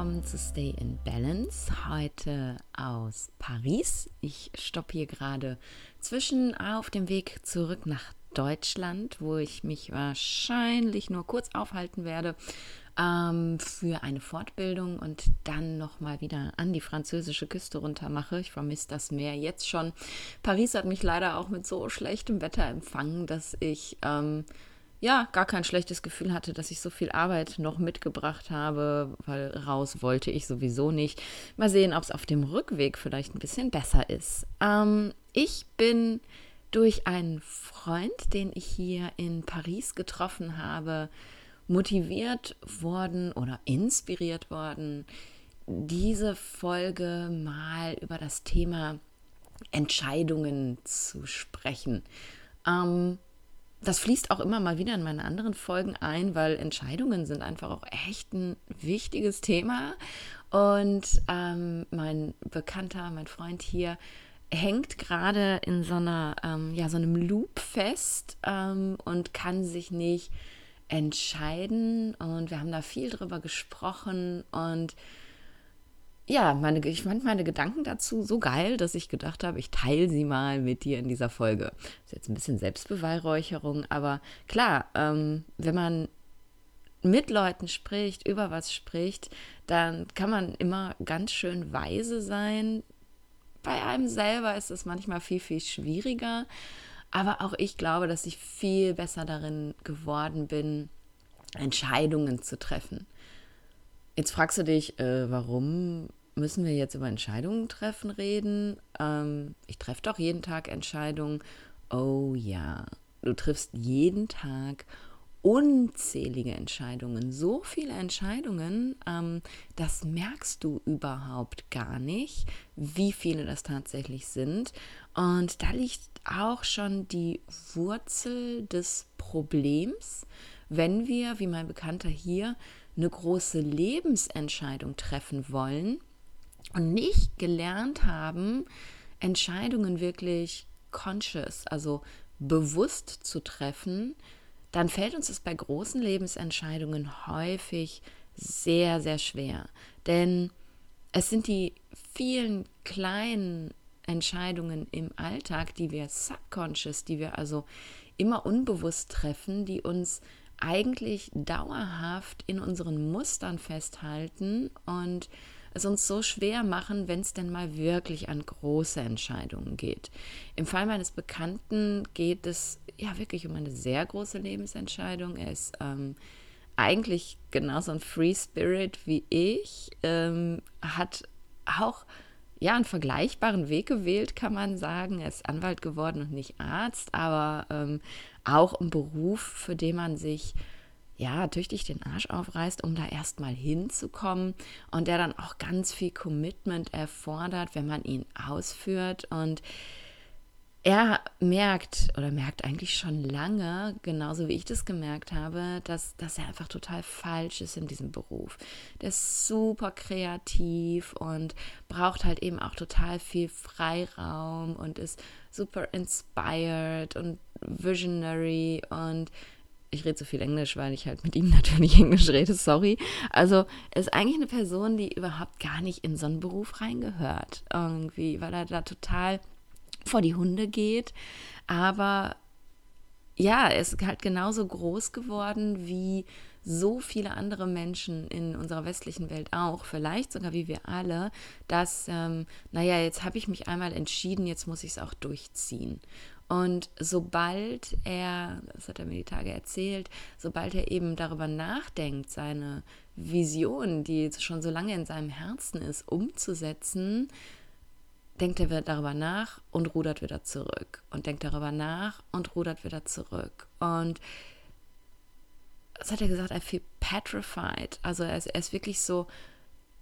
Willkommen zu Stay in Balance. Heute aus Paris. Ich stoppe hier gerade zwischen auf dem Weg zurück nach Deutschland, wo ich mich wahrscheinlich nur kurz aufhalten werde ähm, für eine Fortbildung und dann nochmal wieder an die französische Küste runter mache. Ich vermisse das Meer jetzt schon. Paris hat mich leider auch mit so schlechtem Wetter empfangen, dass ich ähm, ja, gar kein schlechtes Gefühl hatte, dass ich so viel Arbeit noch mitgebracht habe, weil raus wollte ich sowieso nicht. Mal sehen, ob es auf dem Rückweg vielleicht ein bisschen besser ist. Ähm, ich bin durch einen Freund, den ich hier in Paris getroffen habe, motiviert worden oder inspiriert worden, diese Folge mal über das Thema Entscheidungen zu sprechen. Ähm, das fließt auch immer mal wieder in meine anderen Folgen ein, weil Entscheidungen sind einfach auch echt ein wichtiges Thema. Und ähm, mein Bekannter, mein Freund hier, hängt gerade in so einer, ähm, ja, so einem Loop fest ähm, und kann sich nicht entscheiden. Und wir haben da viel drüber gesprochen und ja, meine, ich fand meine Gedanken dazu so geil, dass ich gedacht habe, ich teile sie mal mit dir in dieser Folge. Ist jetzt ein bisschen Selbstbeweihräucherung, aber klar, ähm, wenn man mit Leuten spricht, über was spricht, dann kann man immer ganz schön weise sein. Bei einem selber ist es manchmal viel, viel schwieriger. Aber auch ich glaube, dass ich viel besser darin geworden bin, Entscheidungen zu treffen. Jetzt fragst du dich, äh, warum müssen wir jetzt über Entscheidungen treffen reden? Ähm, ich treffe doch jeden Tag Entscheidungen. Oh ja, du triffst jeden Tag unzählige Entscheidungen, so viele Entscheidungen, ähm, das merkst du überhaupt gar nicht, wie viele das tatsächlich sind. Und da liegt auch schon die Wurzel des Problems, wenn wir, wie mein Bekannter hier, eine große Lebensentscheidung treffen wollen, und nicht gelernt haben, Entscheidungen wirklich conscious, also bewusst zu treffen, dann fällt uns das bei großen Lebensentscheidungen häufig sehr, sehr schwer. Denn es sind die vielen kleinen Entscheidungen im Alltag, die wir subconscious, die wir also immer unbewusst treffen, die uns eigentlich dauerhaft in unseren Mustern festhalten und es uns so schwer machen, wenn es denn mal wirklich an große Entscheidungen geht. Im Fall meines Bekannten geht es ja wirklich um eine sehr große Lebensentscheidung. Er ist ähm, eigentlich genauso ein Free Spirit wie ich, ähm, hat auch ja, einen vergleichbaren Weg gewählt, kann man sagen. Er ist Anwalt geworden und nicht Arzt, aber ähm, auch ein Beruf, für den man sich ja, tüchtig den Arsch aufreißt, um da erstmal hinzukommen und der dann auch ganz viel Commitment erfordert, wenn man ihn ausführt und er merkt oder merkt eigentlich schon lange, genauso wie ich das gemerkt habe, dass, dass er einfach total falsch ist in diesem Beruf. Der ist super kreativ und braucht halt eben auch total viel Freiraum und ist super inspired und visionary und ich rede so viel Englisch, weil ich halt mit ihm natürlich Englisch rede, sorry. Also ist eigentlich eine Person, die überhaupt gar nicht in so einen Beruf reingehört. Irgendwie, weil er da total vor die Hunde geht. Aber ja, er ist halt genauso groß geworden wie so viele andere Menschen in unserer westlichen Welt auch, vielleicht sogar wie wir alle, dass, ähm, naja, jetzt habe ich mich einmal entschieden, jetzt muss ich es auch durchziehen. Und sobald er, das hat er mir die Tage erzählt, sobald er eben darüber nachdenkt, seine Vision, die schon so lange in seinem Herzen ist, umzusetzen, denkt er wieder darüber nach und rudert wieder zurück. Und denkt darüber nach und rudert wieder zurück. Und das hat er gesagt, I feel petrified. Also er ist, er ist wirklich so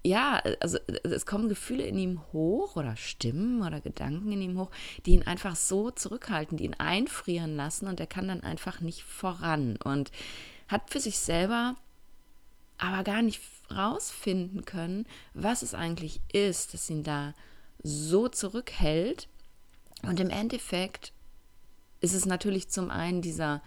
ja, also es kommen Gefühle in ihm hoch oder Stimmen oder Gedanken in ihm hoch, die ihn einfach so zurückhalten, die ihn einfrieren lassen und er kann dann einfach nicht voran und hat für sich selber aber gar nicht rausfinden können, was es eigentlich ist, das ihn da so zurückhält. Und im Endeffekt ist es natürlich zum einen dieser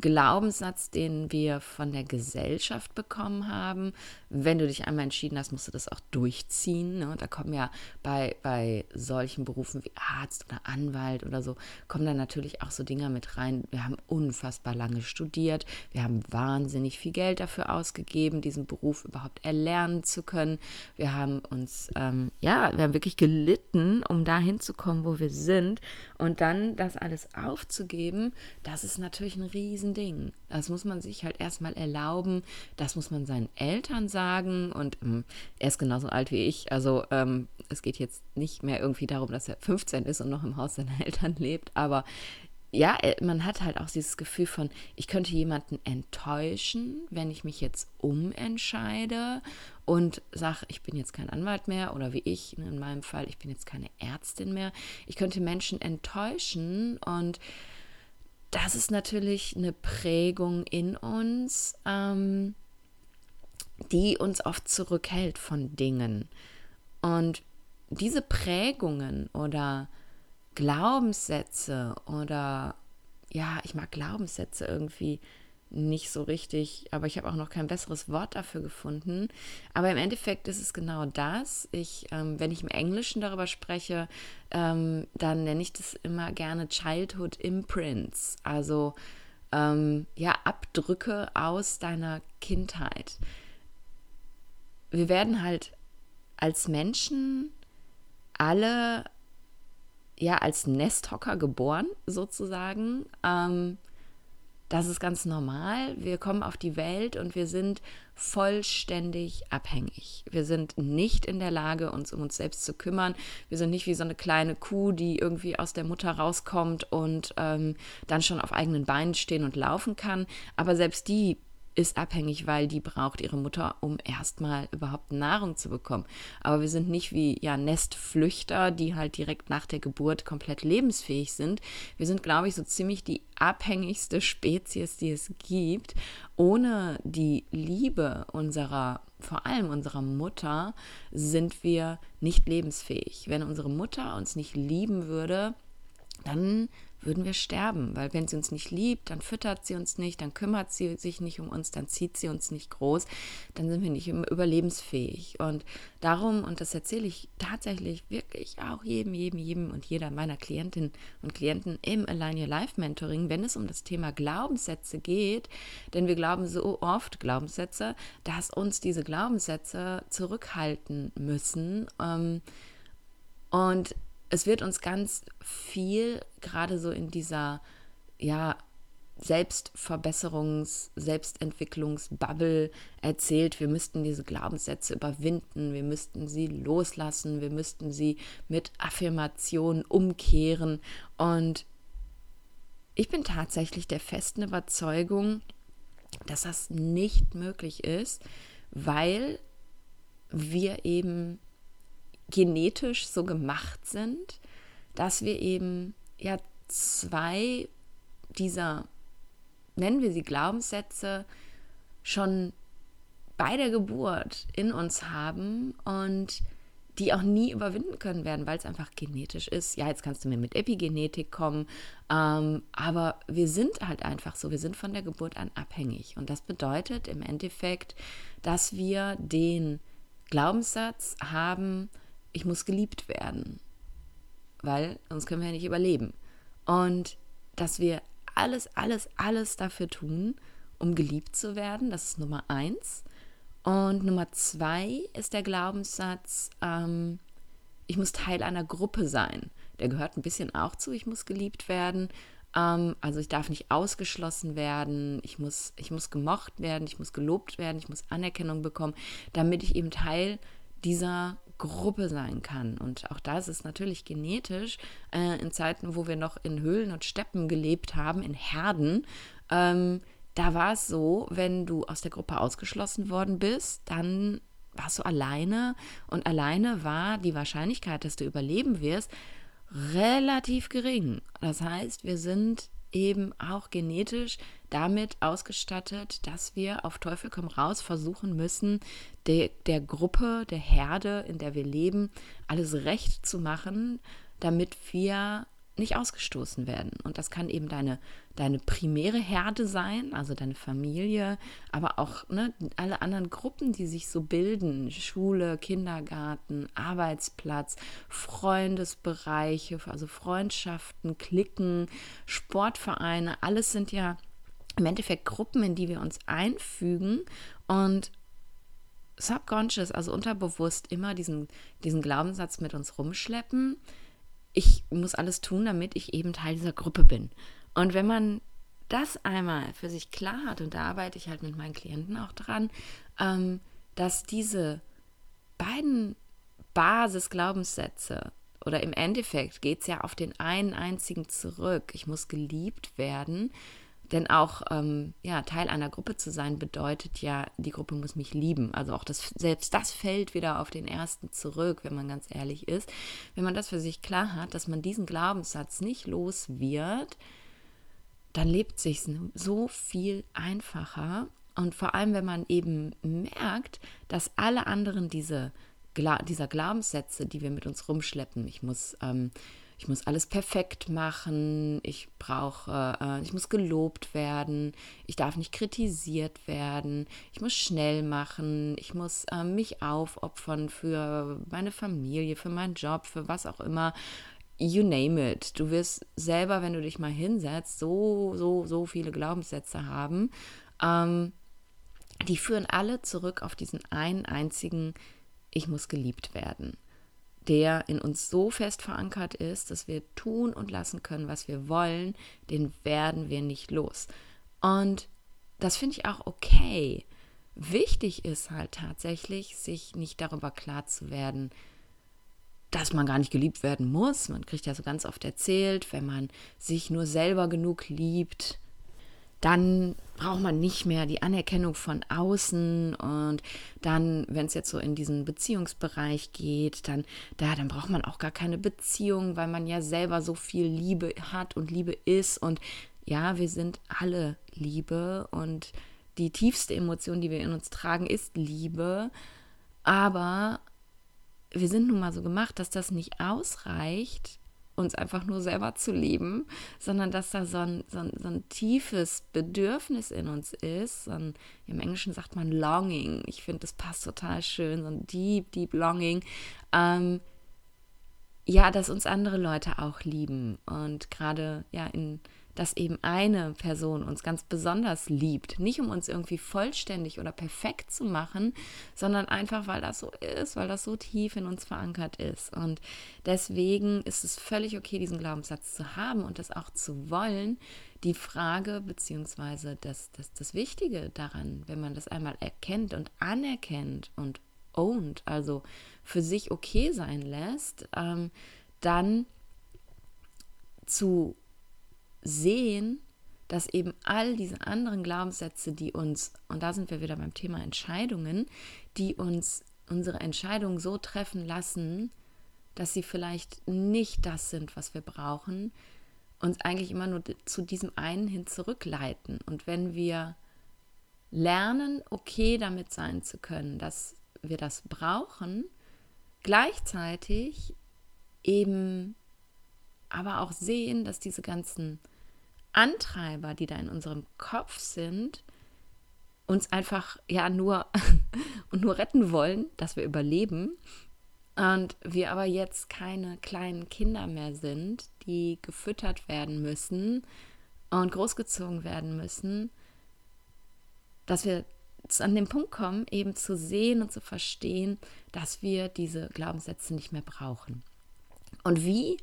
Glaubenssatz, den wir von der Gesellschaft bekommen haben. Wenn du dich einmal entschieden hast, musst du das auch durchziehen. Ne? Da kommen ja bei, bei solchen Berufen wie Arzt oder Anwalt oder so, kommen da natürlich auch so Dinge mit rein. Wir haben unfassbar lange studiert. Wir haben wahnsinnig viel Geld dafür ausgegeben, diesen Beruf überhaupt erlernen zu können. Wir haben uns, ähm, ja, wir haben wirklich gelitten, um dahin zu kommen, wo wir sind. Und dann das alles aufzugeben, das ist natürlich ein Riesending. Das muss man sich halt erstmal erlauben. Das muss man seinen Eltern sagen. Und ähm, er ist genauso alt wie ich. Also ähm, es geht jetzt nicht mehr irgendwie darum, dass er 15 ist und noch im Haus seiner Eltern lebt. Aber ja, äh, man hat halt auch dieses Gefühl von, ich könnte jemanden enttäuschen, wenn ich mich jetzt umentscheide und sage, ich bin jetzt kein Anwalt mehr oder wie ich in meinem Fall, ich bin jetzt keine Ärztin mehr. Ich könnte Menschen enttäuschen und das ist natürlich eine Prägung in uns, ähm, die uns oft zurückhält von Dingen. Und diese Prägungen oder Glaubenssätze oder ja, ich mag Glaubenssätze irgendwie nicht so richtig, aber ich habe auch noch kein besseres Wort dafür gefunden. Aber im Endeffekt ist es genau das. Ich, ähm, wenn ich im Englischen darüber spreche, ähm, dann nenne ich das immer gerne Childhood Imprints, also ähm, ja Abdrücke aus deiner Kindheit. Wir werden halt als Menschen alle ja als Nesthocker geboren sozusagen. Das ist ganz normal. Wir kommen auf die Welt und wir sind vollständig abhängig. Wir sind nicht in der Lage, uns um uns selbst zu kümmern. Wir sind nicht wie so eine kleine Kuh, die irgendwie aus der Mutter rauskommt und ähm, dann schon auf eigenen Beinen stehen und laufen kann. Aber selbst die ist abhängig, weil die braucht ihre Mutter, um erstmal überhaupt Nahrung zu bekommen. Aber wir sind nicht wie ja Nestflüchter, die halt direkt nach der Geburt komplett lebensfähig sind. Wir sind, glaube ich, so ziemlich die abhängigste Spezies, die es gibt. Ohne die Liebe unserer vor allem unserer Mutter sind wir nicht lebensfähig. Wenn unsere Mutter uns nicht lieben würde, dann würden wir sterben, weil wenn sie uns nicht liebt, dann füttert sie uns nicht, dann kümmert sie sich nicht um uns, dann zieht sie uns nicht groß, dann sind wir nicht überlebensfähig. Und darum, und das erzähle ich tatsächlich wirklich auch jedem, jedem, jedem und jeder meiner Klientinnen und Klienten im Align Your Life Mentoring, wenn es um das Thema Glaubenssätze geht, denn wir glauben so oft Glaubenssätze, dass uns diese Glaubenssätze zurückhalten müssen. Ähm, und es wird uns ganz viel, gerade so in dieser, ja, Selbstverbesserungs-, Selbstentwicklungsbubble erzählt, wir müssten diese Glaubenssätze überwinden, wir müssten sie loslassen, wir müssten sie mit Affirmationen umkehren. Und ich bin tatsächlich der festen Überzeugung, dass das nicht möglich ist, weil wir eben genetisch so gemacht sind, dass wir eben ja zwei dieser, nennen wir sie Glaubenssätze, schon bei der Geburt in uns haben und die auch nie überwinden können werden, weil es einfach genetisch ist. Ja, jetzt kannst du mir mit Epigenetik kommen, ähm, aber wir sind halt einfach so, wir sind von der Geburt an abhängig. Und das bedeutet im Endeffekt, dass wir den Glaubenssatz haben, ich muss geliebt werden, weil sonst können wir ja nicht überleben. Und dass wir alles, alles, alles dafür tun, um geliebt zu werden, das ist Nummer eins. Und Nummer zwei ist der Glaubenssatz, ähm, ich muss Teil einer Gruppe sein. Der gehört ein bisschen auch zu, ich muss geliebt werden. Ähm, also ich darf nicht ausgeschlossen werden, ich muss, ich muss gemocht werden, ich muss gelobt werden, ich muss Anerkennung bekommen, damit ich eben Teil dieser Gruppe sein kann. Und auch das ist natürlich genetisch. Äh, in Zeiten, wo wir noch in Höhlen und Steppen gelebt haben, in Herden, ähm, da war es so, wenn du aus der Gruppe ausgeschlossen worden bist, dann warst du alleine und alleine war die Wahrscheinlichkeit, dass du überleben wirst, relativ gering. Das heißt, wir sind eben auch genetisch damit ausgestattet, dass wir auf Teufel komm raus versuchen müssen, de, der Gruppe, der Herde, in der wir leben, alles recht zu machen, damit wir nicht ausgestoßen werden. Und das kann eben deine, deine primäre Herde sein, also deine Familie, aber auch ne, alle anderen Gruppen, die sich so bilden, Schule, Kindergarten, Arbeitsplatz, Freundesbereiche, also Freundschaften, Klicken, Sportvereine, alles sind ja im Endeffekt Gruppen, in die wir uns einfügen und subconscious, also unterbewusst, immer diesen, diesen Glaubenssatz mit uns rumschleppen ich muss alles tun, damit ich eben Teil dieser Gruppe bin. Und wenn man das einmal für sich klar hat, und da arbeite ich halt mit meinen Klienten auch dran, ähm, dass diese beiden Basisglaubenssätze, oder im Endeffekt geht es ja auf den einen einzigen zurück, ich muss geliebt werden, denn auch ähm, ja, Teil einer Gruppe zu sein bedeutet ja, die Gruppe muss mich lieben. Also auch das, selbst das fällt wieder auf den ersten zurück, wenn man ganz ehrlich ist. Wenn man das für sich klar hat, dass man diesen Glaubenssatz nicht los wird, dann lebt sich so viel einfacher. Und vor allem, wenn man eben merkt, dass alle anderen diese, dieser Glaubenssätze, die wir mit uns rumschleppen, ich muss ähm, ich muss alles perfekt machen, ich brauche, äh, ich muss gelobt werden, ich darf nicht kritisiert werden, ich muss schnell machen, ich muss äh, mich aufopfern für meine Familie, für meinen Job, für was auch immer. You name it. Du wirst selber, wenn du dich mal hinsetzt, so, so, so viele Glaubenssätze haben. Ähm, die führen alle zurück auf diesen einen einzigen, ich muss geliebt werden der in uns so fest verankert ist, dass wir tun und lassen können, was wir wollen, den werden wir nicht los. Und das finde ich auch okay. Wichtig ist halt tatsächlich, sich nicht darüber klar zu werden, dass man gar nicht geliebt werden muss. Man kriegt ja so ganz oft erzählt, wenn man sich nur selber genug liebt, dann braucht man nicht mehr die Anerkennung von außen und dann, wenn es jetzt so in diesen Beziehungsbereich geht, dann, da, dann braucht man auch gar keine Beziehung, weil man ja selber so viel Liebe hat und Liebe ist und ja, wir sind alle Liebe und die tiefste Emotion, die wir in uns tragen, ist Liebe, aber wir sind nun mal so gemacht, dass das nicht ausreicht, uns einfach nur selber zu lieben, sondern dass da so ein, so ein, so ein tiefes Bedürfnis in uns ist. So ein, Im Englischen sagt man Longing. Ich finde, das passt total schön, so ein Deep, Deep Longing. Ähm, ja, dass uns andere Leute auch lieben. Und gerade ja in dass eben eine Person uns ganz besonders liebt. Nicht um uns irgendwie vollständig oder perfekt zu machen, sondern einfach, weil das so ist, weil das so tief in uns verankert ist. Und deswegen ist es völlig okay, diesen Glaubenssatz zu haben und das auch zu wollen. Die Frage beziehungsweise das, das, das Wichtige daran, wenn man das einmal erkennt und anerkennt und owned, also für sich okay sein lässt, ähm, dann zu sehen, dass eben all diese anderen Glaubenssätze, die uns, und da sind wir wieder beim Thema Entscheidungen, die uns unsere Entscheidungen so treffen lassen, dass sie vielleicht nicht das sind, was wir brauchen, uns eigentlich immer nur zu diesem einen hin zurückleiten. Und wenn wir lernen, okay damit sein zu können, dass wir das brauchen, gleichzeitig eben aber auch sehen, dass diese ganzen Antreiber, die da in unserem Kopf sind, uns einfach ja nur und nur retten wollen, dass wir überleben. Und wir aber jetzt keine kleinen Kinder mehr sind, die gefüttert werden müssen und großgezogen werden müssen, dass wir an den Punkt kommen, eben zu sehen und zu verstehen, dass wir diese Glaubenssätze nicht mehr brauchen. Und wie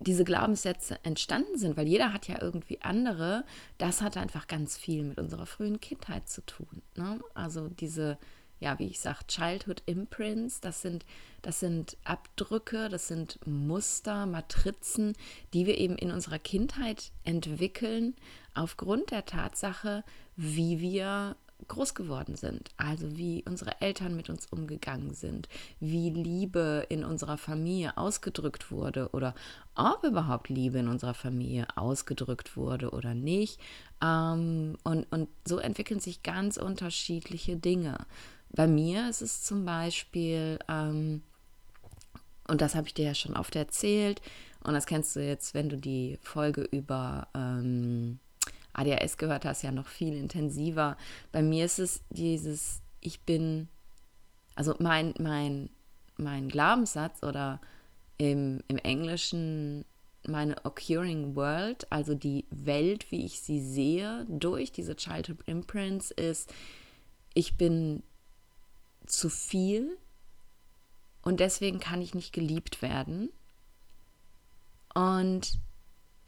diese Glaubenssätze entstanden sind, weil jeder hat ja irgendwie andere, das hat einfach ganz viel mit unserer frühen Kindheit zu tun. Ne? Also diese, ja, wie ich sage, Childhood Imprints, das sind, das sind Abdrücke, das sind Muster, Matrizen, die wir eben in unserer Kindheit entwickeln, aufgrund der Tatsache, wie wir groß geworden sind, also wie unsere Eltern mit uns umgegangen sind, wie Liebe in unserer Familie ausgedrückt wurde oder ob überhaupt Liebe in unserer Familie ausgedrückt wurde oder nicht. Ähm, und, und so entwickeln sich ganz unterschiedliche Dinge. Bei mir ist es zum Beispiel, ähm, Und das habe ich dir ja schon oft erzählt. Und das kennst du jetzt, wenn du die Folge über ähm, ADHS gehört hast, ja noch viel intensiver. Bei mir ist es dieses, ich bin, also mein, mein, mein Glaubenssatz oder im, im Englischen meine occurring world, also die Welt, wie ich sie sehe, durch diese Childhood Imprints, ist, ich bin zu viel und deswegen kann ich nicht geliebt werden. Und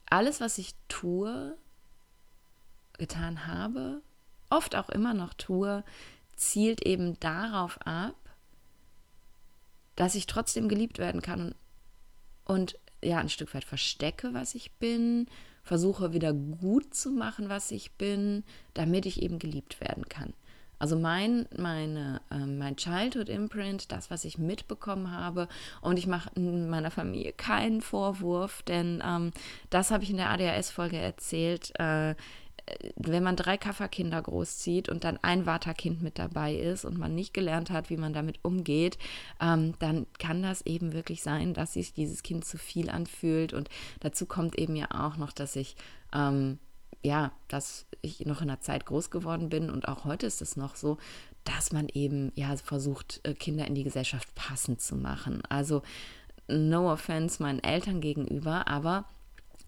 alles, was ich tue, getan habe, oft auch immer noch tue, zielt eben darauf ab, dass ich trotzdem geliebt werden kann und ja ein Stück weit verstecke, was ich bin, versuche wieder gut zu machen, was ich bin, damit ich eben geliebt werden kann. Also mein, meine, äh, mein Childhood Imprint, das, was ich mitbekommen habe, und ich mache meiner Familie keinen Vorwurf, denn ähm, das habe ich in der ADHS-Folge erzählt. Äh, wenn man drei Kafferkinder großzieht und dann ein Vata-Kind mit dabei ist und man nicht gelernt hat, wie man damit umgeht, ähm, dann kann das eben wirklich sein, dass sich dieses Kind zu viel anfühlt. Und dazu kommt eben ja auch noch, dass ich ähm, ja, dass ich noch in einer Zeit groß geworden bin und auch heute ist es noch so, dass man eben ja versucht, äh, Kinder in die Gesellschaft passend zu machen. Also no offense meinen Eltern gegenüber, aber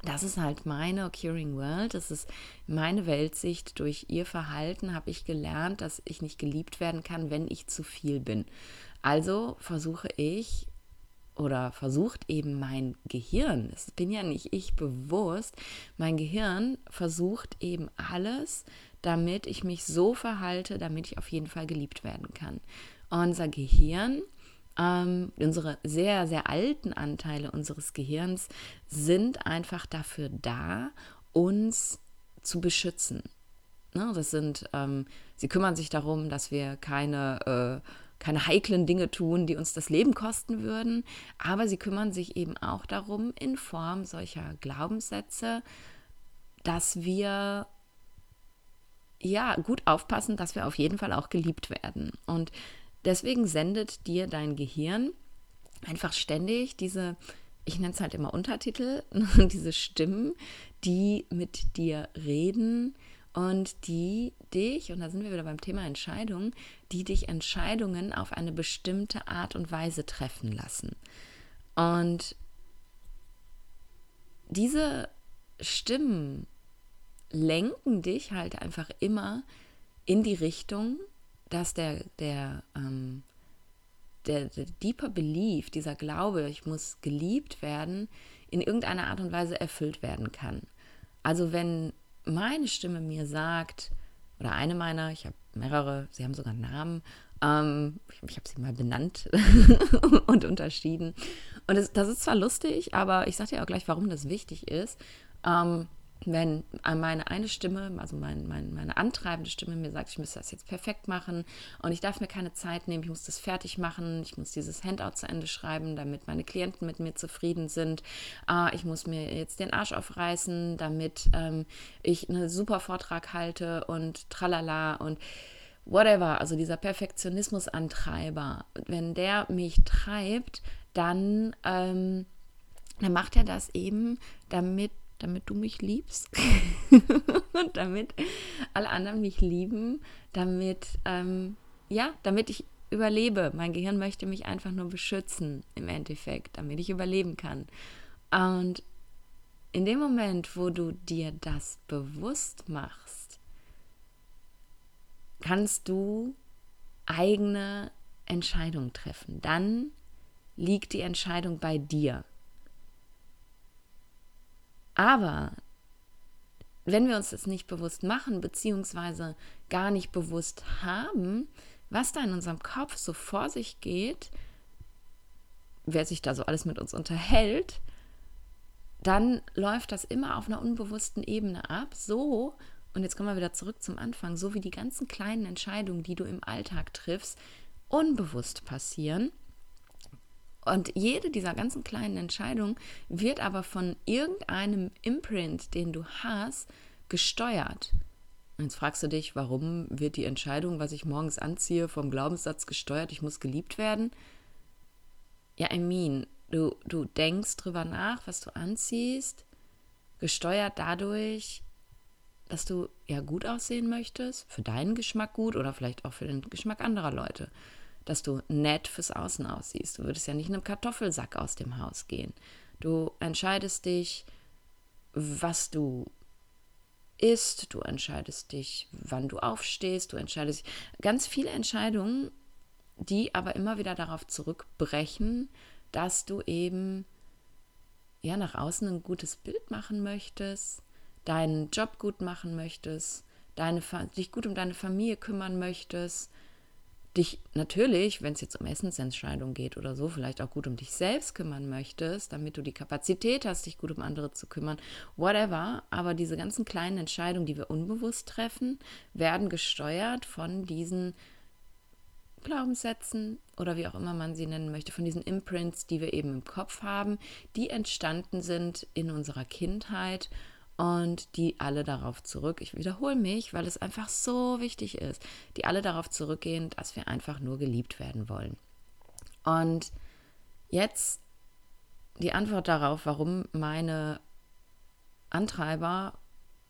das ist halt meine Curing World, das ist meine Weltsicht. Durch ihr Verhalten habe ich gelernt, dass ich nicht geliebt werden kann, wenn ich zu viel bin. Also versuche ich oder versucht eben mein Gehirn, es bin ja nicht ich bewusst, mein Gehirn versucht eben alles, damit ich mich so verhalte, damit ich auf jeden Fall geliebt werden kann. Unser Gehirn ähm, unsere sehr, sehr alten Anteile unseres Gehirns sind einfach dafür da, uns zu beschützen. Ne, das sind, ähm, sie kümmern sich darum, dass wir keine, äh, keine heiklen Dinge tun, die uns das Leben kosten würden, aber sie kümmern sich eben auch darum, in Form solcher Glaubenssätze, dass wir ja gut aufpassen, dass wir auf jeden Fall auch geliebt werden. Und Deswegen sendet dir dein Gehirn einfach ständig diese, ich nenne es halt immer Untertitel, diese Stimmen, die mit dir reden und die dich, und da sind wir wieder beim Thema Entscheidung, die dich Entscheidungen auf eine bestimmte Art und Weise treffen lassen. Und diese Stimmen lenken dich halt einfach immer in die Richtung, dass der, der, ähm, der, der deeper Belief, dieser Glaube, ich muss geliebt werden, in irgendeiner Art und Weise erfüllt werden kann. Also wenn meine Stimme mir sagt, oder eine meiner, ich habe mehrere, sie haben sogar Namen, ähm, ich, habe sie mal benannt und unterschieden. Und das, das, ist zwar lustig, aber ich sage dir auch gleich, warum das wichtig ist. Ähm, wenn meine eine Stimme, also mein, mein, meine antreibende Stimme mir sagt, ich müsste das jetzt perfekt machen und ich darf mir keine Zeit nehmen, ich muss das fertig machen, ich muss dieses Handout zu Ende schreiben, damit meine Klienten mit mir zufrieden sind, äh, ich muss mir jetzt den Arsch aufreißen, damit ähm, ich einen super Vortrag halte und tralala und whatever, also dieser Perfektionismusantreiber, wenn der mich treibt, dann, ähm, dann macht er das eben, damit damit du mich liebst und damit alle anderen mich lieben, damit, ähm, ja, damit ich überlebe. Mein Gehirn möchte mich einfach nur beschützen im Endeffekt, damit ich überleben kann. Und in dem Moment, wo du dir das bewusst machst, kannst du eigene Entscheidungen treffen. Dann liegt die Entscheidung bei dir. Aber wenn wir uns das nicht bewusst machen, beziehungsweise gar nicht bewusst haben, was da in unserem Kopf so vor sich geht, wer sich da so alles mit uns unterhält, dann läuft das immer auf einer unbewussten Ebene ab, so, und jetzt kommen wir wieder zurück zum Anfang, so wie die ganzen kleinen Entscheidungen, die du im Alltag triffst, unbewusst passieren und jede dieser ganzen kleinen Entscheidungen wird aber von irgendeinem Imprint, den du hast, gesteuert. Jetzt fragst du dich, warum wird die Entscheidung, was ich morgens anziehe, vom Glaubenssatz gesteuert, ich muss geliebt werden? Ja, I mean, Du, du denkst drüber nach, was du anziehst, gesteuert dadurch, dass du ja gut aussehen möchtest, für deinen Geschmack gut oder vielleicht auch für den Geschmack anderer Leute. Dass du nett fürs Außen aussiehst. Du würdest ja nicht in einem Kartoffelsack aus dem Haus gehen. Du entscheidest dich, was du isst, du entscheidest dich, wann du aufstehst, du entscheidest ganz viele Entscheidungen, die aber immer wieder darauf zurückbrechen, dass du eben ja nach außen ein gutes Bild machen möchtest, deinen Job gut machen möchtest, deine, dich gut um deine Familie kümmern möchtest, dich natürlich, wenn es jetzt um Essensentscheidungen geht oder so, vielleicht auch gut um dich selbst kümmern möchtest, damit du die Kapazität hast, dich gut um andere zu kümmern, whatever. Aber diese ganzen kleinen Entscheidungen, die wir unbewusst treffen, werden gesteuert von diesen Glaubenssätzen oder wie auch immer man sie nennen möchte, von diesen Imprints, die wir eben im Kopf haben, die entstanden sind in unserer Kindheit und die alle darauf zurück, ich wiederhole mich, weil es einfach so wichtig ist, die alle darauf zurückgehen, dass wir einfach nur geliebt werden wollen. Und jetzt die Antwort darauf, warum meine Antreiber,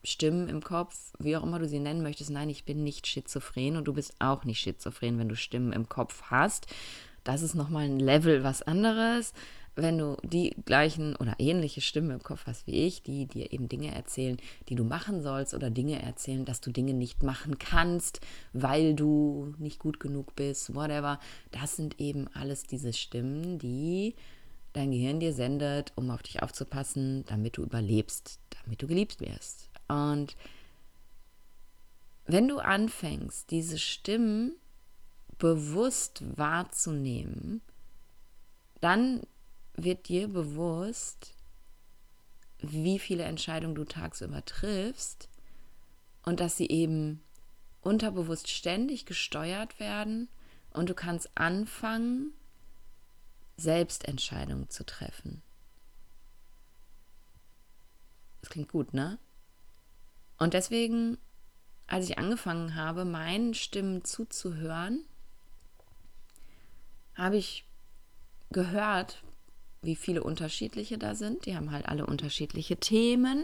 Stimmen im Kopf, wie auch immer du sie nennen möchtest, nein, ich bin nicht schizophren und du bist auch nicht schizophren, wenn du Stimmen im Kopf hast. Das ist nochmal ein Level was anderes wenn du die gleichen oder ähnliche Stimmen im Kopf hast wie ich, die dir eben Dinge erzählen, die du machen sollst oder Dinge erzählen, dass du Dinge nicht machen kannst, weil du nicht gut genug bist, whatever, das sind eben alles diese Stimmen, die dein Gehirn dir sendet, um auf dich aufzupassen, damit du überlebst, damit du geliebt wirst. Und wenn du anfängst, diese Stimmen bewusst wahrzunehmen, dann wird dir bewusst, wie viele Entscheidungen du tagsüber triffst und dass sie eben unterbewusst ständig gesteuert werden und du kannst anfangen, Selbstentscheidungen zu treffen. Das klingt gut, ne? Und deswegen, als ich angefangen habe, meinen Stimmen zuzuhören, habe ich gehört, wie viele unterschiedliche da sind. Die haben halt alle unterschiedliche Themen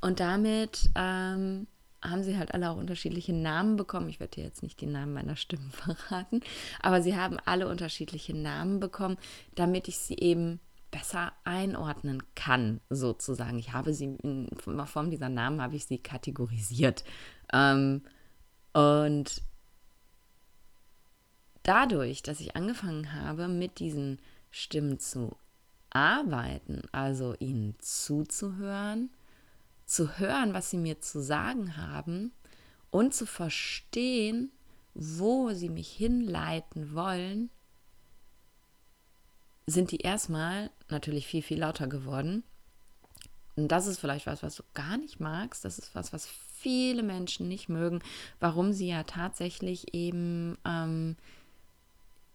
und damit ähm, haben sie halt alle auch unterschiedliche Namen bekommen. Ich werde dir jetzt nicht die Namen meiner Stimmen verraten, aber sie haben alle unterschiedliche Namen bekommen, damit ich sie eben besser einordnen kann, sozusagen. Ich habe sie in Form dieser Namen habe ich sie kategorisiert. Ähm, und dadurch, dass ich angefangen habe, mit diesen Stimmen zu arbeiten, also ihnen zuzuhören, zu hören, was sie mir zu sagen haben und zu verstehen, wo sie mich hinleiten wollen, sind die erstmal natürlich viel, viel lauter geworden. Und das ist vielleicht was, was du gar nicht magst. Das ist was, was viele Menschen nicht mögen, warum sie ja tatsächlich eben ähm,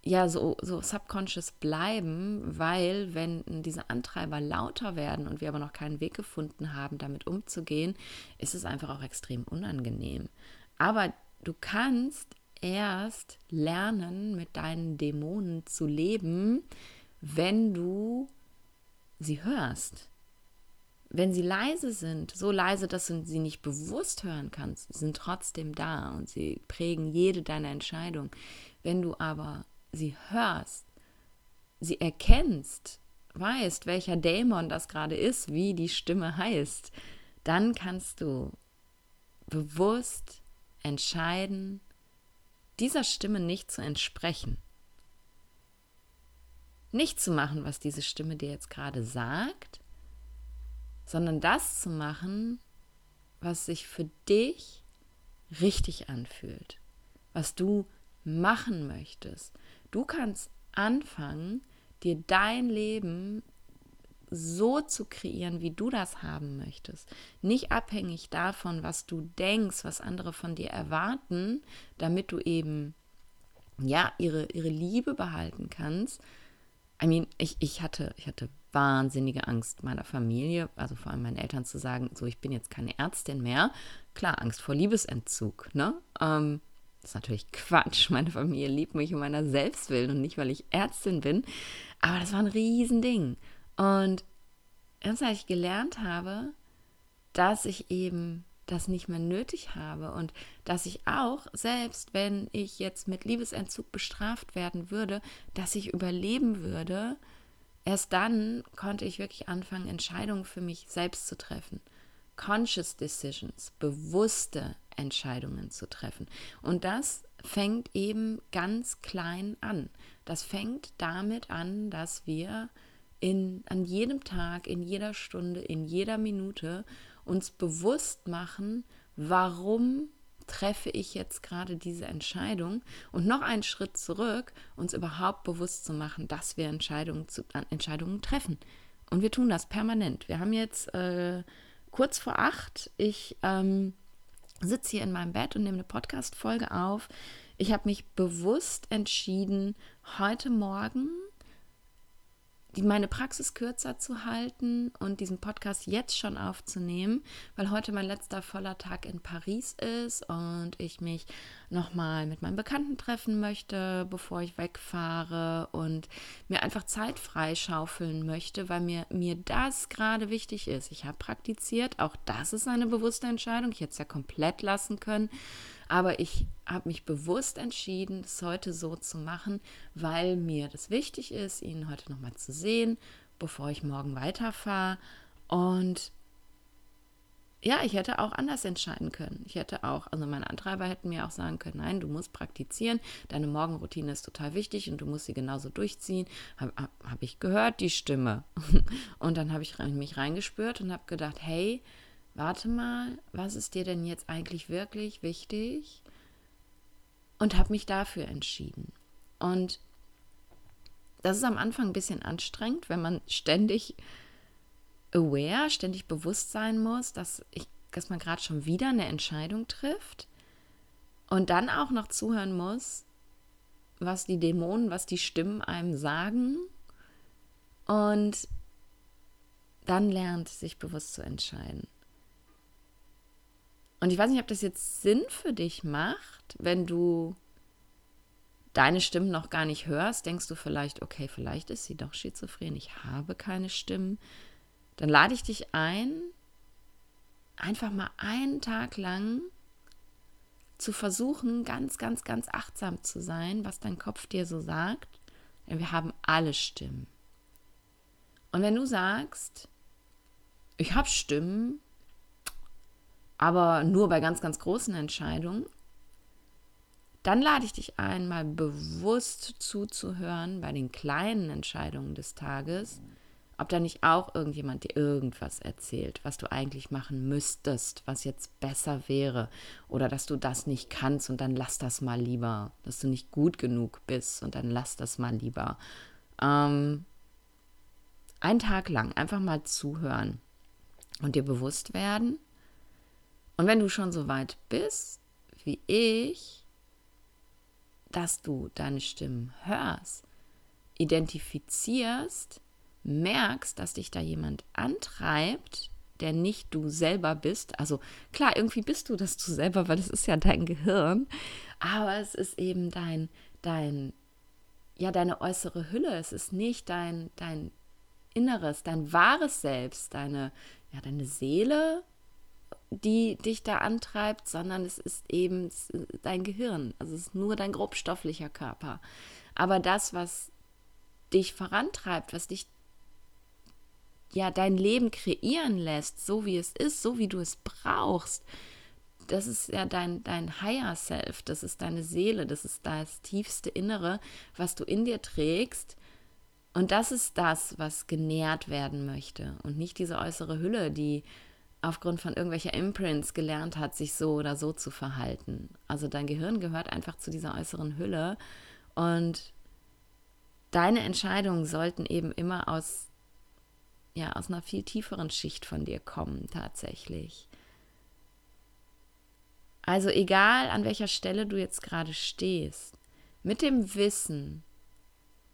ja so, so subconscious bleiben, weil wenn diese Antreiber lauter werden und wir aber noch keinen Weg gefunden haben, damit umzugehen, ist es einfach auch extrem unangenehm. Aber du kannst erst lernen, mit deinen Dämonen zu leben, wenn du sie hörst. Wenn sie leise sind, so leise, dass du sie nicht bewusst hören kannst, sind trotzdem da und sie prägen jede deiner Entscheidung. Wenn du aber sie hörst, sie erkennst, weißt, welcher Dämon das gerade ist, wie die Stimme heißt, dann kannst du bewusst entscheiden, dieser Stimme nicht zu entsprechen. Nicht zu machen, was diese Stimme dir jetzt gerade sagt, sondern das zu machen, was sich für dich richtig anfühlt, was du machen möchtest, Du kannst anfangen, dir dein Leben so zu kreieren, wie du das haben möchtest. Nicht abhängig davon, was du denkst, was andere von dir erwarten, damit du eben ja ihre, ihre Liebe behalten kannst. I mean, ich, ich, hatte, ich hatte wahnsinnige Angst meiner Familie, also vor allem meinen Eltern zu sagen, so ich bin jetzt keine Ärztin mehr. Klar, Angst vor Liebesentzug, ne? Ähm, Das ist natürlich Quatsch. Meine Familie liebt mich um meiner selbst willen und nicht, weil ich Ärztin bin. Aber das war ein Riesending. Und erst als ich gelernt habe, dass ich eben das nicht mehr nötig habe und dass ich auch, selbst wenn ich jetzt mit Liebesentzug bestraft werden würde, dass ich überleben würde, erst dann konnte ich wirklich anfangen, Entscheidungen für mich selbst zu treffen. Conscious Decisions, bewusste Entscheidungen zu treffen. Und das fängt eben ganz klein an. Das fängt damit an, dass wir in, an jedem Tag, in jeder Stunde, in jeder Minute uns bewusst machen, warum treffe ich jetzt gerade diese Entscheidung und noch einen Schritt zurück, uns überhaupt bewusst zu machen, dass wir Entscheidungen, zu, Entscheidungen treffen. Und wir tun das permanent. Wir haben jetzt äh, kurz vor acht, ich ähm, sitze hier in meinem Bett und nehme eine Podcast-Folge auf. Ich habe mich bewusst entschieden, heute Morgen die, meine Praxis kürzer zu halten und diesen Podcast jetzt schon aufzunehmen, weil heute mein letzter voller Tag in Paris ist und ich mich nochmal mit meinen Bekannten treffen möchte, bevor ich wegfahre und mir einfach Zeit freischaufeln möchte, weil mir, mir das gerade wichtig ist. Ich habe praktiziert, auch das ist eine bewusste Entscheidung. Ich hätte es ja komplett lassen können. Aber ich habe mich bewusst entschieden, es heute so zu machen, weil mir das wichtig ist, ihn heute nochmal zu sehen, bevor ich morgen weiterfahre. Und ja, ich hätte auch anders entscheiden können. Ich hätte auch, also meine Antreiber hätten mir auch sagen können, nein, du musst praktizieren, deine Morgenroutine ist total wichtig und du musst sie genauso durchziehen. Habe hab, ich gehört, die Stimme. Und dann habe ich mich reingespürt und habe gedacht, hey, warte mal, was ist dir denn jetzt eigentlich wirklich wichtig? Und habe mich dafür entschieden. Und das ist am Anfang ein bisschen anstrengend, wenn man ständig aware, ständig bewusst sein muss, dass, ich, dass man gerade schon wieder eine Entscheidung trifft und dann auch noch zuhören muss, was die Dämonen, was die Stimmen einem sagen und dann lernt, sich bewusst zu entscheiden. Und ich weiß nicht, ob das jetzt Sinn für dich macht, wenn du deine Stimmen noch gar nicht hörst, denkst du vielleicht, okay, vielleicht ist sie doch schizophren, ich habe keine Stimmen. Dann lade ich dich ein, einfach mal einen Tag lang zu versuchen, ganz, ganz, ganz achtsam zu sein, was dein Kopf dir so sagt. Denn wir haben alle Stimmen. Und wenn du sagst, ich habe Stimmen, aber nur bei ganz, ganz großen Entscheidungen, dann lade ich dich ein, mal bewusst zuzuhören bei den kleinen Entscheidungen des Tages, ob da nicht auch irgendjemand dir irgendwas erzählt, was du eigentlich machen müsstest, was jetzt besser wäre, oder dass du das nicht kannst und dann lass das mal lieber, dass du nicht gut genug bist und dann lass das mal lieber. Ähm, einen Tag lang einfach mal zuhören und dir bewusst werden, und wenn du schon so weit bist wie ich, dass du deine Stimmen hörst, identifizierst, merkst, dass dich da jemand antreibt, der nicht du selber bist. Also klar, irgendwie bist du das du selber, weil es ist ja dein Gehirn, aber es ist eben dein, dein, ja, deine äußere Hülle. Es ist nicht dein, dein Inneres, dein wahres Selbst, deine, ja, deine Seele, die dich da antreibt, sondern es ist eben dein Gehirn. Also es ist nur dein grobstofflicher Körper. Aber das, was dich vorantreibt, was dich ja dein Leben kreieren lässt, so wie es ist, so wie du es brauchst, das ist ja dein, dein Higher Self, das ist deine Seele, das ist das tiefste Innere, was du in dir trägst. Und das ist das, was genährt werden möchte und nicht diese äußere Hülle, die aufgrund von irgendwelcher Imprints gelernt hat, sich so oder so zu verhalten. Also dein Gehirn gehört einfach zu dieser äußeren Hülle und deine Entscheidungen sollten eben immer aus ja, aus einer viel tieferen Schicht von dir kommen tatsächlich. Also egal an welcher Stelle du jetzt gerade stehst, mit dem Wissen,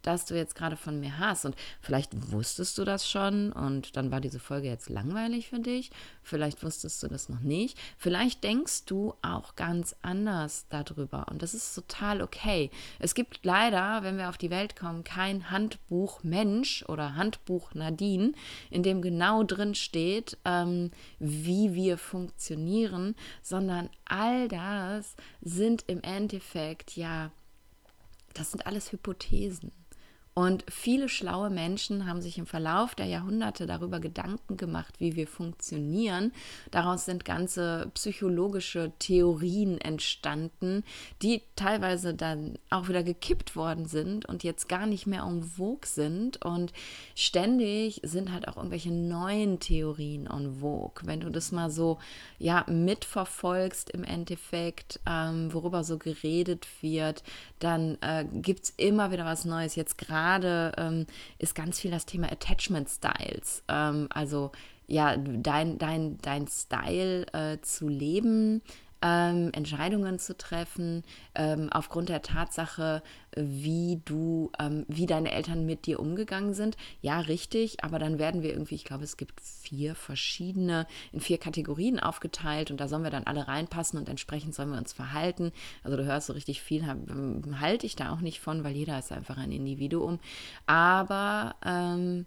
das du jetzt gerade von mir hast. Und vielleicht wusstest du das schon und dann war diese Folge jetzt langweilig für dich. Vielleicht wusstest du das noch nicht. Vielleicht denkst du auch ganz anders darüber. Und das ist total okay. Es gibt leider, wenn wir auf die Welt kommen, kein Handbuch Mensch oder Handbuch Nadine, in dem genau drin steht, ähm, wie wir funktionieren, sondern all das sind im Endeffekt ja, das sind alles Hypothesen. Und viele schlaue Menschen haben sich im Verlauf der Jahrhunderte darüber Gedanken gemacht, wie wir funktionieren. Daraus sind ganze psychologische Theorien entstanden, die teilweise dann auch wieder gekippt worden sind und jetzt gar nicht mehr en vogue sind. Und ständig sind halt auch irgendwelche neuen Theorien en vogue. Wenn du das mal so ja, mitverfolgst im Endeffekt, ähm, worüber so geredet wird, dann äh, gibt es immer wieder was Neues. Jetzt gerade gerade ähm, ist ganz viel das Thema Attachment Styles. Ähm, also ja, dein, dein, dein Style äh, zu leben, ähm, Entscheidungen zu treffen, ähm, aufgrund der Tatsache, wie du, ähm, wie deine Eltern mit dir umgegangen sind. Ja, richtig, aber dann werden wir irgendwie, ich glaube, es gibt vier verschiedene, in vier Kategorien aufgeteilt und da sollen wir dann alle reinpassen und entsprechend sollen wir uns verhalten. Also du hörst so richtig viel, halte ich da auch nicht von, weil jeder ist einfach ein Individuum. Aber ähm,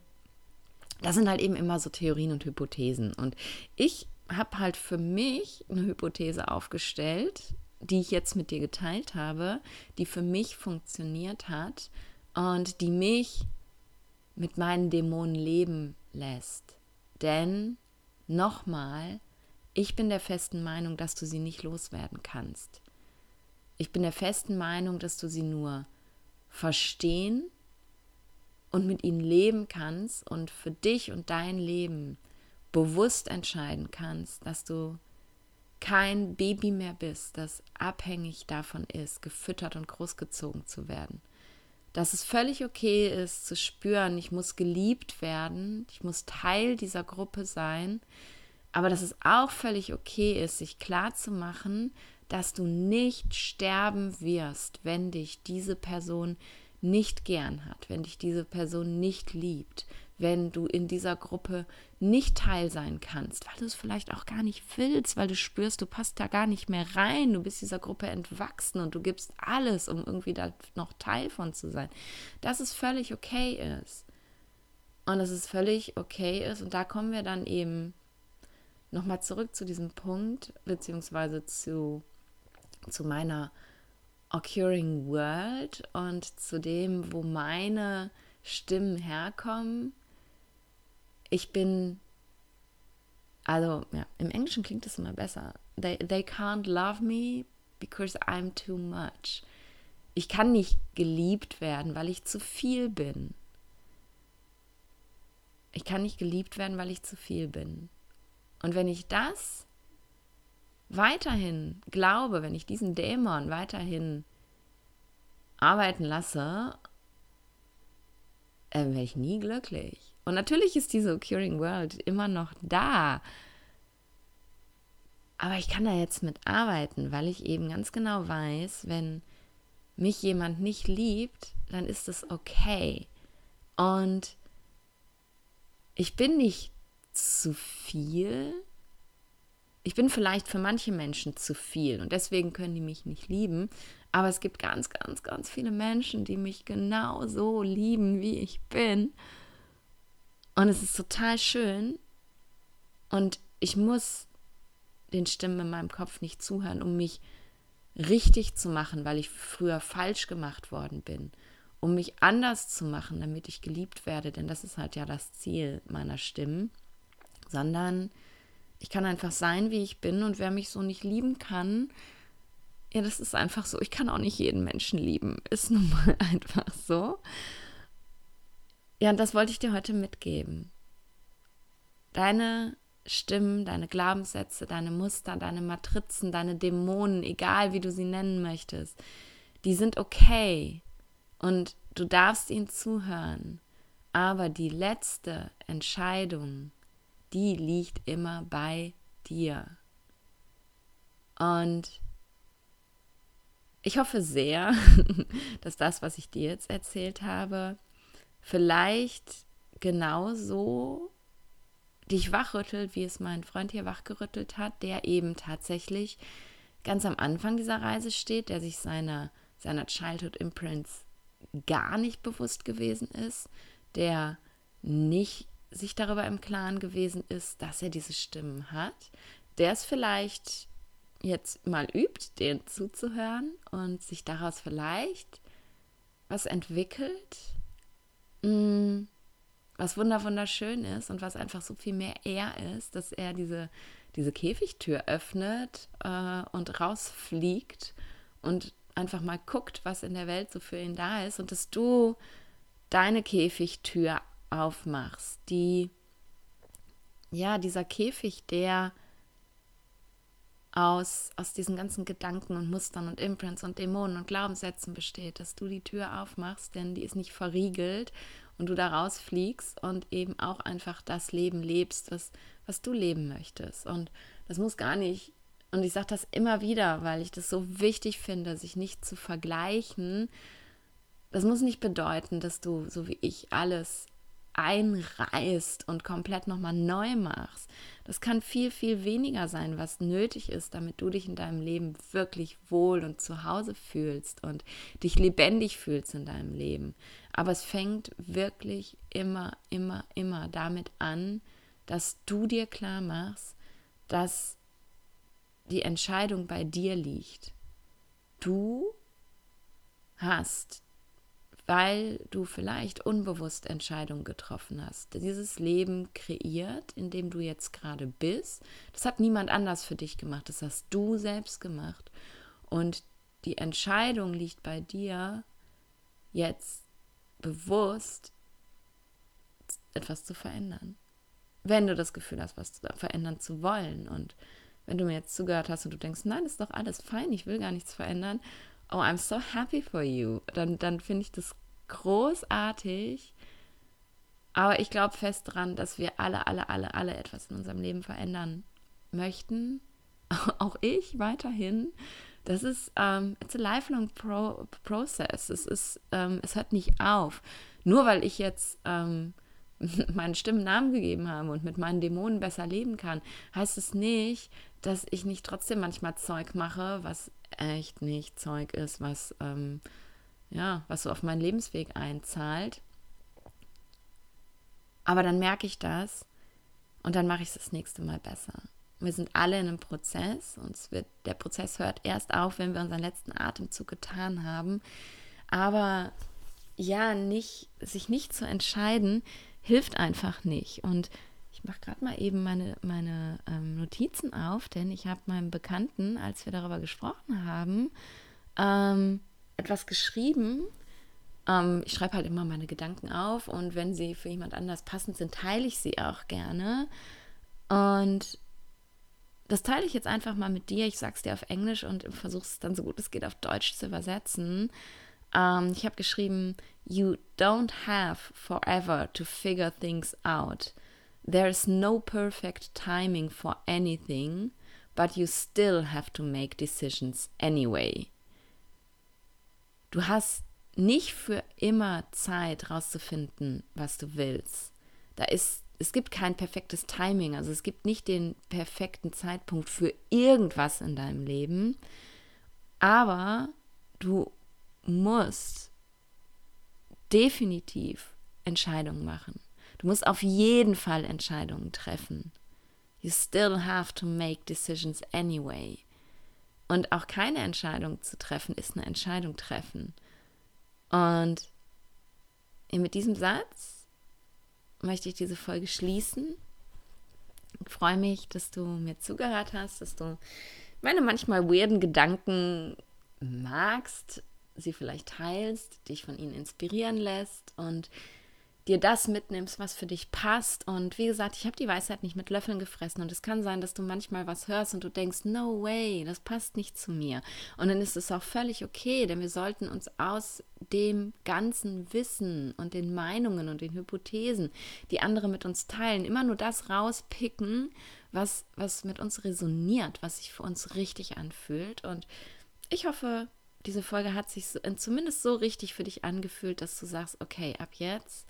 das sind halt eben immer so Theorien und Hypothesen. Und ich habe halt für mich eine Hypothese aufgestellt, die ich jetzt mit dir geteilt habe, die für mich funktioniert hat und die mich mit meinen Dämonen leben lässt. Denn nochmal, ich bin der festen Meinung, dass du sie nicht loswerden kannst. Ich bin der festen Meinung, dass du sie nur verstehen und mit ihnen leben kannst und für dich und dein Leben bewusst entscheiden kannst, dass du kein Baby mehr bist, das abhängig davon ist, gefüttert und großgezogen zu werden. Dass es völlig okay ist zu spüren, ich muss geliebt werden, ich muss Teil dieser Gruppe sein, aber dass es auch völlig okay ist, sich klar zu machen, dass du nicht sterben wirst, wenn dich diese Person nicht gern hat, wenn dich diese Person nicht liebt, wenn du in dieser Gruppe nicht teil sein kannst, weil du es vielleicht auch gar nicht willst, weil du spürst, du passt da gar nicht mehr rein, du bist dieser Gruppe entwachsen und du gibst alles, um irgendwie da noch Teil von zu sein, dass es völlig okay ist. Und dass es völlig okay ist. Und da kommen wir dann eben nochmal zurück zu diesem Punkt, beziehungsweise zu, zu meiner Occurring World und zu dem, wo meine Stimmen herkommen ich bin, also ja, im Englischen klingt es immer besser. They, they can't love me because I'm too much. Ich kann nicht geliebt werden, weil ich zu viel bin. Ich kann nicht geliebt werden, weil ich zu viel bin. Und wenn ich das weiterhin glaube, wenn ich diesen Dämon weiterhin arbeiten lasse, äh, werde ich nie glücklich. Und natürlich ist diese Curing World immer noch da. Aber ich kann da jetzt mit arbeiten, weil ich eben ganz genau weiß, wenn mich jemand nicht liebt, dann ist es okay. Und ich bin nicht zu viel. Ich bin vielleicht für manche Menschen zu viel und deswegen können die mich nicht lieben. Aber es gibt ganz, ganz, ganz viele Menschen, die mich genau so lieben, wie ich bin. Und es ist total schön. Und ich muss den Stimmen in meinem Kopf nicht zuhören, um mich richtig zu machen, weil ich früher falsch gemacht worden bin. Um mich anders zu machen, damit ich geliebt werde, denn das ist halt ja das Ziel meiner Stimmen. Sondern ich kann einfach sein, wie ich bin und wer mich so nicht lieben kann, ja, das ist einfach so. Ich kann auch nicht jeden Menschen lieben. Ist nun mal einfach so. Ja, und das wollte ich dir heute mitgeben. Deine Stimmen, deine Glaubenssätze, deine Muster, deine Matrizen, deine Dämonen, egal wie du sie nennen möchtest, die sind okay und du darfst ihnen zuhören. Aber die letzte Entscheidung, die liegt immer bei dir. Und ich hoffe sehr, dass das, was ich dir jetzt erzählt habe, vielleicht genauso dich wachrüttelt, wie es mein Freund hier wachgerüttelt hat, der eben tatsächlich ganz am Anfang dieser Reise steht, der sich seiner, seiner Childhood Imprints gar nicht bewusst gewesen ist, der nicht sich darüber im Klaren gewesen ist, dass er diese Stimmen hat, der es vielleicht jetzt mal übt, denen zuzuhören und sich daraus vielleicht was entwickelt, mm, was wunderschön ist und was einfach so viel mehr er ist, dass er diese, diese Käfigtür öffnet äh, und rausfliegt und einfach mal guckt, was in der Welt so für ihn da ist und dass du deine Käfigtür aufmachst, die ja, dieser Käfig, der aus, aus diesen ganzen Gedanken und Mustern und Imprints und Dämonen und Glaubenssätzen besteht, dass du die Tür aufmachst, denn die ist nicht verriegelt und du da rausfliegst und eben auch einfach das Leben lebst, was, was du leben möchtest. Und das muss gar nicht, und ich sage das immer wieder, weil ich das so wichtig finde, sich nicht zu vergleichen. Das muss nicht bedeuten, dass du, so wie ich, alles einreißt und komplett nochmal neu machst. Das kann viel, viel weniger sein, was nötig ist, damit du dich in deinem Leben wirklich wohl und zu Hause fühlst und dich lebendig fühlst in deinem Leben. Aber es fängt wirklich immer, immer, immer damit an, dass du dir klar machst, dass die Entscheidung bei dir liegt. Du hast weil du vielleicht unbewusst Entscheidungen getroffen hast. Dieses Leben kreiert, in dem du jetzt gerade bist. Das hat niemand anders für dich gemacht, das hast du selbst gemacht. Und die Entscheidung liegt bei dir, jetzt bewusst etwas zu verändern. Wenn du das Gefühl hast, was verändern zu wollen. Und wenn du mir jetzt zugehört hast und du denkst, nein, ist doch alles fein, ich will gar nichts verändern, oh, I'm so happy for you, dann, dann finde ich das großartig. Aber ich glaube fest daran, dass wir alle, alle, alle, alle etwas in unserem Leben verändern möchten. Auch ich weiterhin. Das ist, ähm, it's a lifelong pro process. Es ist, ähm, es hört nicht auf. Nur weil ich jetzt ähm, meinen Stimmen Namen gegeben habe und mit meinen Dämonen besser leben kann, heißt es nicht, dass ich nicht trotzdem manchmal Zeug mache, was echt nicht Zeug ist, was, ähm, ja, was so auf meinen Lebensweg einzahlt. Aber dann merke ich das und dann mache ich es das nächste Mal besser. Wir sind alle in einem Prozess und wird, der Prozess hört erst auf, wenn wir unseren letzten Atemzug getan haben. Aber ja, nicht, sich nicht zu entscheiden, hilft einfach nicht. Und ich mache gerade mal eben meine, meine ähm, Notizen auf, denn ich habe meinem Bekannten, als wir darüber gesprochen haben, ähm, etwas geschrieben. Ähm, ich schreibe halt immer meine Gedanken auf und wenn sie für jemand anders passend sind, teile ich sie auch gerne. Und das teile ich jetzt einfach mal mit dir. Ich sage es dir auf Englisch und versuche es dann so gut es geht auf Deutsch zu übersetzen. Um, ich habe geschrieben, You don't have forever to figure things out. There is no perfect timing for anything, but you still have to make decisions anyway. Du hast nicht für immer Zeit rauszufinden, was du willst. Da ist es gibt kein perfektes Timing, also es gibt nicht den perfekten Zeitpunkt für irgendwas in deinem Leben, aber du musst definitiv Entscheidungen machen. Du musst auf jeden Fall Entscheidungen treffen. You still have to make decisions anyway. Und auch keine Entscheidung zu treffen, ist eine Entscheidung treffen. Und mit diesem Satz möchte ich diese Folge schließen. Ich freue mich, dass du mir zugehört hast, dass du meine manchmal weirden Gedanken magst, sie vielleicht teilst, dich von ihnen inspirieren lässt und dir das mitnimmst, was für dich passt. Und wie gesagt, ich habe die Weisheit nicht mit Löffeln gefressen. Und es kann sein, dass du manchmal was hörst und du denkst, no way, das passt nicht zu mir. Und dann ist es auch völlig okay, denn wir sollten uns aus dem ganzen Wissen und den Meinungen und den Hypothesen, die andere mit uns teilen, immer nur das rauspicken, was, was mit uns resoniert, was sich für uns richtig anfühlt. Und ich hoffe, diese Folge hat sich zumindest so richtig für dich angefühlt, dass du sagst, okay, ab jetzt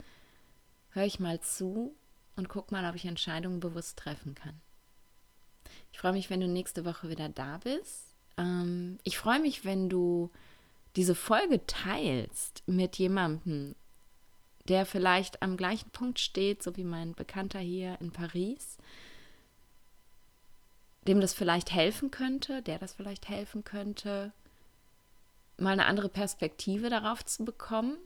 höre ich mal zu und guck mal, ob ich Entscheidungen bewusst treffen kann. Ich freue mich, wenn du nächste Woche wieder da bist. Ähm, ich freue mich, wenn du diese Folge teilst mit jemandem, der vielleicht am gleichen Punkt steht, so wie mein Bekannter hier in Paris, dem das vielleicht helfen könnte, der das vielleicht helfen könnte, mal eine andere Perspektive darauf zu bekommen.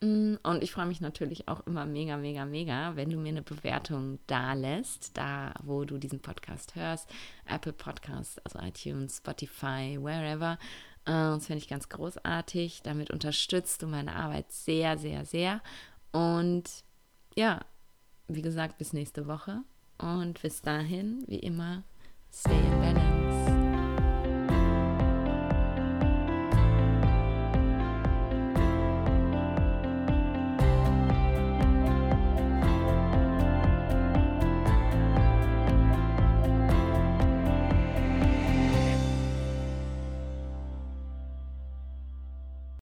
Und ich freue mich natürlich auch immer mega, mega, mega, wenn du mir eine Bewertung da lässt, da wo du diesen Podcast hörst. Apple Podcasts, also iTunes, Spotify, wherever. Äh, das finde ich ganz großartig. Damit unterstützt du meine Arbeit sehr, sehr, sehr. Und ja, wie gesagt, bis nächste Woche. Und bis dahin, wie immer, stay in balance.